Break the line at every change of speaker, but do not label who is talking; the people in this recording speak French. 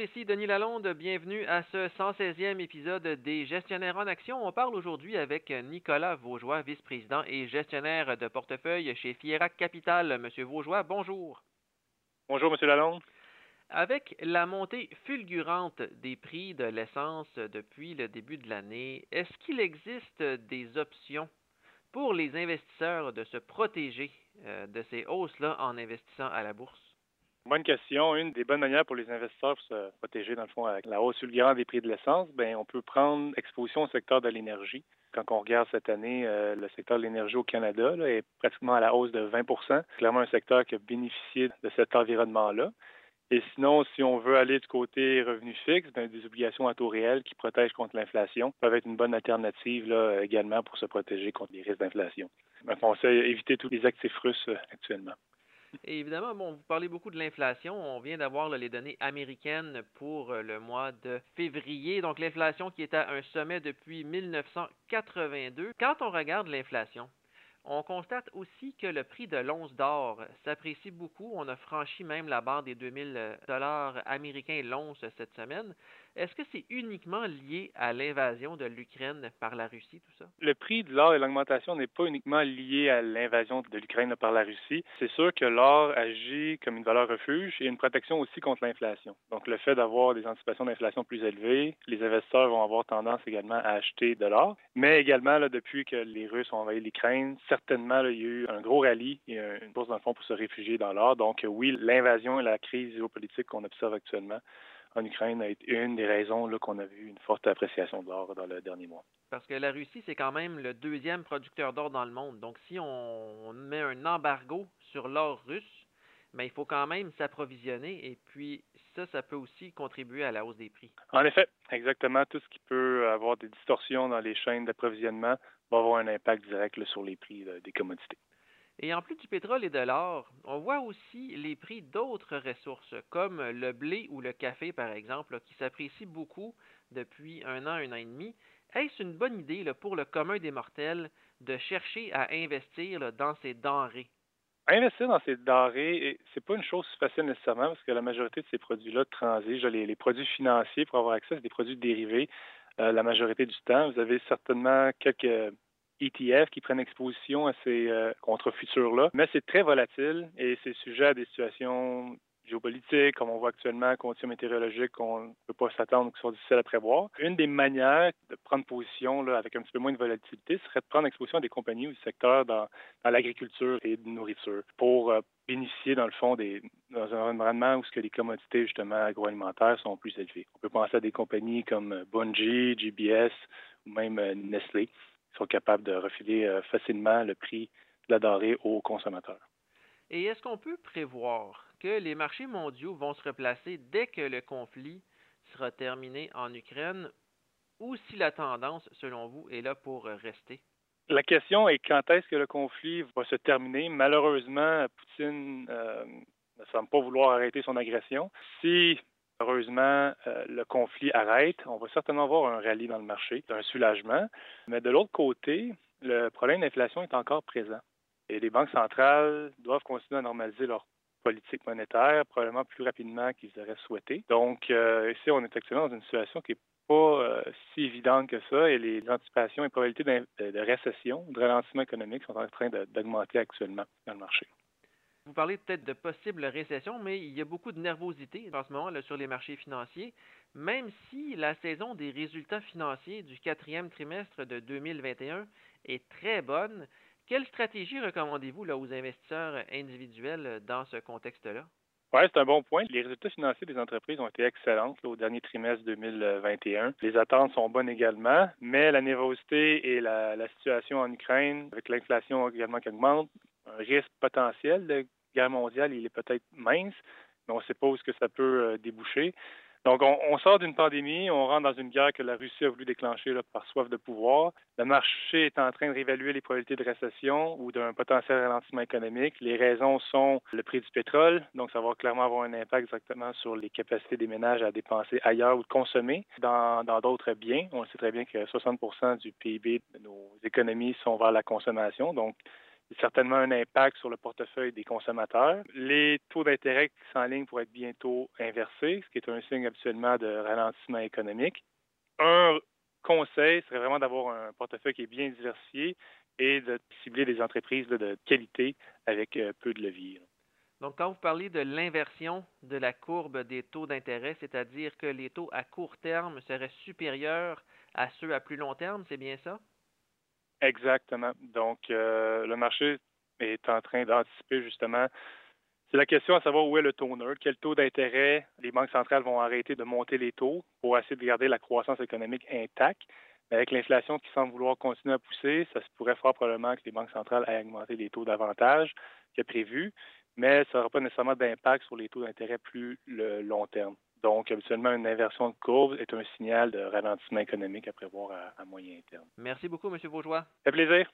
Bonjour, ici Denis Lalonde. Bienvenue à ce 116e épisode des Gestionnaires en Action. On parle aujourd'hui avec Nicolas Vaugeois, vice-président et gestionnaire de portefeuille chez Fierac Capital. Monsieur Vaugeois, bonjour.
Bonjour, Monsieur Lalonde.
Avec la montée fulgurante des prix de l'essence depuis le début de l'année, est-ce qu'il existe des options pour les investisseurs de se protéger euh, de ces hausses-là en investissant à la bourse?
Bonne question. Une des bonnes manières pour les investisseurs pour se protéger, dans le fond, avec la hausse fulgurante des prix de l'essence, ben, on peut prendre exposition au secteur de l'énergie. Quand on regarde cette année, euh, le secteur de l'énergie au Canada est pratiquement à la hausse de 20% clairement un secteur qui a bénéficié de cet environnement-là. Et sinon, si on veut aller du côté revenu fixe, ben, des obligations à taux réel qui protègent contre l'inflation peuvent être une bonne alternative là, également pour se protéger contre les risques d'inflation. On conseille éviter tous les actifs russes euh, actuellement.
Évidemment, bon, vous parlez beaucoup de l'inflation. On vient d'avoir les données américaines pour euh, le mois de février. Donc l'inflation qui est à un sommet depuis 1982. Quand on regarde l'inflation, on constate aussi que le prix de l'once d'or s'apprécie beaucoup. On a franchi même la barre des 2000 dollars américains l'once cette semaine. Est-ce que c'est uniquement lié à l'invasion de l'Ukraine par la Russie, tout ça?
Le prix de l'or et l'augmentation n'est pas uniquement lié à l'invasion de l'Ukraine par la Russie. C'est sûr que l'or agit comme une valeur refuge et une protection aussi contre l'inflation. Donc, le fait d'avoir des anticipations d'inflation plus élevées, les investisseurs vont avoir tendance également à acheter de l'or. Mais également, depuis que les Russes ont envahi l'Ukraine, certainement, il y a eu un gros rallye et une bourse dans le fond pour se réfugier dans l'or. Donc, oui, l'invasion et la crise géopolitique qu'on observe actuellement en Ukraine a été une des raisons qu'on a vu une forte appréciation de l'or dans le dernier mois.
Parce que la Russie, c'est quand même le deuxième producteur d'or dans le monde. Donc, si on met un embargo sur l'or russe, mais ben, il faut quand même s'approvisionner et puis ça, ça peut aussi contribuer à la hausse des prix.
En effet, exactement. Tout ce qui peut avoir des distorsions dans les chaînes d'approvisionnement va avoir un impact direct sur les prix des commodités.
Et en plus du pétrole et de l'or, on voit aussi les prix d'autres ressources, comme le blé ou le café, par exemple, qui s'apprécient beaucoup depuis un an, un an et demi. Est-ce une bonne idée pour le commun des mortels de chercher à investir dans ces denrées?
Investir dans ces denrées, c'est pas une chose facile nécessairement parce que la majorité de ces produits-là transigent. Les, les, produits financiers pour avoir accès à des produits dérivés euh, la majorité du temps. Vous avez certainement quelques ETF qui prennent exposition à ces euh, contre futurs-là. Mais c'est très volatile et c'est sujet à des situations géopolitiques, comme on voit actuellement, conditions météorologiques qu'on ne peut pas s'attendre, qui sont difficiles à prévoir. Une des manières de prendre position avec un petit peu moins de volatilité serait de prendre exposition à des compagnies ou des secteurs dans, l'agriculture et de nourriture pour euh, bénéficier, dans le fond, des, dans un environnement où ce que les commodités, justement, agroalimentaires sont plus élevées. On peut penser à des compagnies comme Bungie, GBS ou même euh, Nestlé sont capables de refiler euh, facilement le prix de la denrée aux consommateurs.
Et est-ce qu'on peut prévoir que les marchés mondiaux vont se replacer dès que le conflit sera terminé en Ukraine ou si la tendance, selon vous, est là pour rester?
La question est quand est-ce que le conflit va se terminer? Malheureusement, Poutine euh, ne semble pas vouloir arrêter son agression. Si Heureusement, euh, le conflit arrête. On va certainement avoir un rallye dans le marché, un soulagement. Mais de l'autre côté, le problème d'inflation est encore présent. Et les banques centrales doivent continuer à normaliser leur politique monétaire, probablement plus rapidement qu'ils auraient souhaité. Donc, euh, ici, on est actuellement dans une situation qui n'est pas euh, si évidente que ça et les anticipations et probabilités de récession, de ralentissement économique sont en train d'augmenter actuellement dans le marché.
Vous parlez peut-être de possible récession, mais il y a beaucoup de nervosité en ce moment sur les marchés financiers, même si la saison des résultats financiers du quatrième trimestre de 2021 est très bonne. Quelle stratégie recommandez-vous aux investisseurs individuels dans ce contexte-là?
Oui, c'est un bon point. Les résultats financiers des entreprises ont été excellents au dernier trimestre 2021. Les attentes sont bonnes également, mais la nervosité et la, la situation en Ukraine, avec l'inflation également qui augmente, un risque potentiel de guerre mondiale, il est peut-être mince, mais on ne sait pas où ce que ça peut euh, déboucher. Donc, on, sort d'une pandémie, on rentre dans une guerre que la Russie a voulu déclencher par soif de pouvoir. Le marché est en train de réévaluer les probabilités de récession ou d'un potentiel ralentissement économique. Les raisons sont le prix du pétrole, donc ça va clairement avoir un impact directement sur les capacités des ménages à dépenser ailleurs ou de consommer dans d'autres biens. On sait très bien que 60% du PIB de nos économies sont vers la consommation, donc certainement un impact sur le portefeuille des consommateurs. Les taux d'intérêt qui s'enlignent pour être bientôt inversés, ce qui est un signe habituellement de ralentissement économique. Un conseil serait vraiment d'avoir un portefeuille qui est bien diversifié et de cibler des entreprises de qualité avec euh, peu de levier.
Donc, quand vous parlez de l'inversion de la courbe des taux d'intérêt, c'est-à-dire que les taux à court terme seraient supérieurs à ceux à plus long terme, c'est bien ça?
Exactement. Donc, euh, le marché est en train d'anticiper justement. C'est la question à savoir où est le taux neutre, quel taux d'intérêt les banques centrales vont arrêter de monter les taux pour essayer de garder la croissance économique intacte. Avec l'inflation qui semble vouloir continuer à pousser, ça se pourrait fort probablement que les banques centrales aient augmenté les taux davantage que prévu, mais ça n'aura pas nécessairement d'impact sur les taux d'intérêt plus le long terme. Donc, habituellement, une inversion de courbe est un signal de ralentissement économique à prévoir à, moyen terme.
Merci beaucoup, M. Bourgeois.
Ça fait plaisir.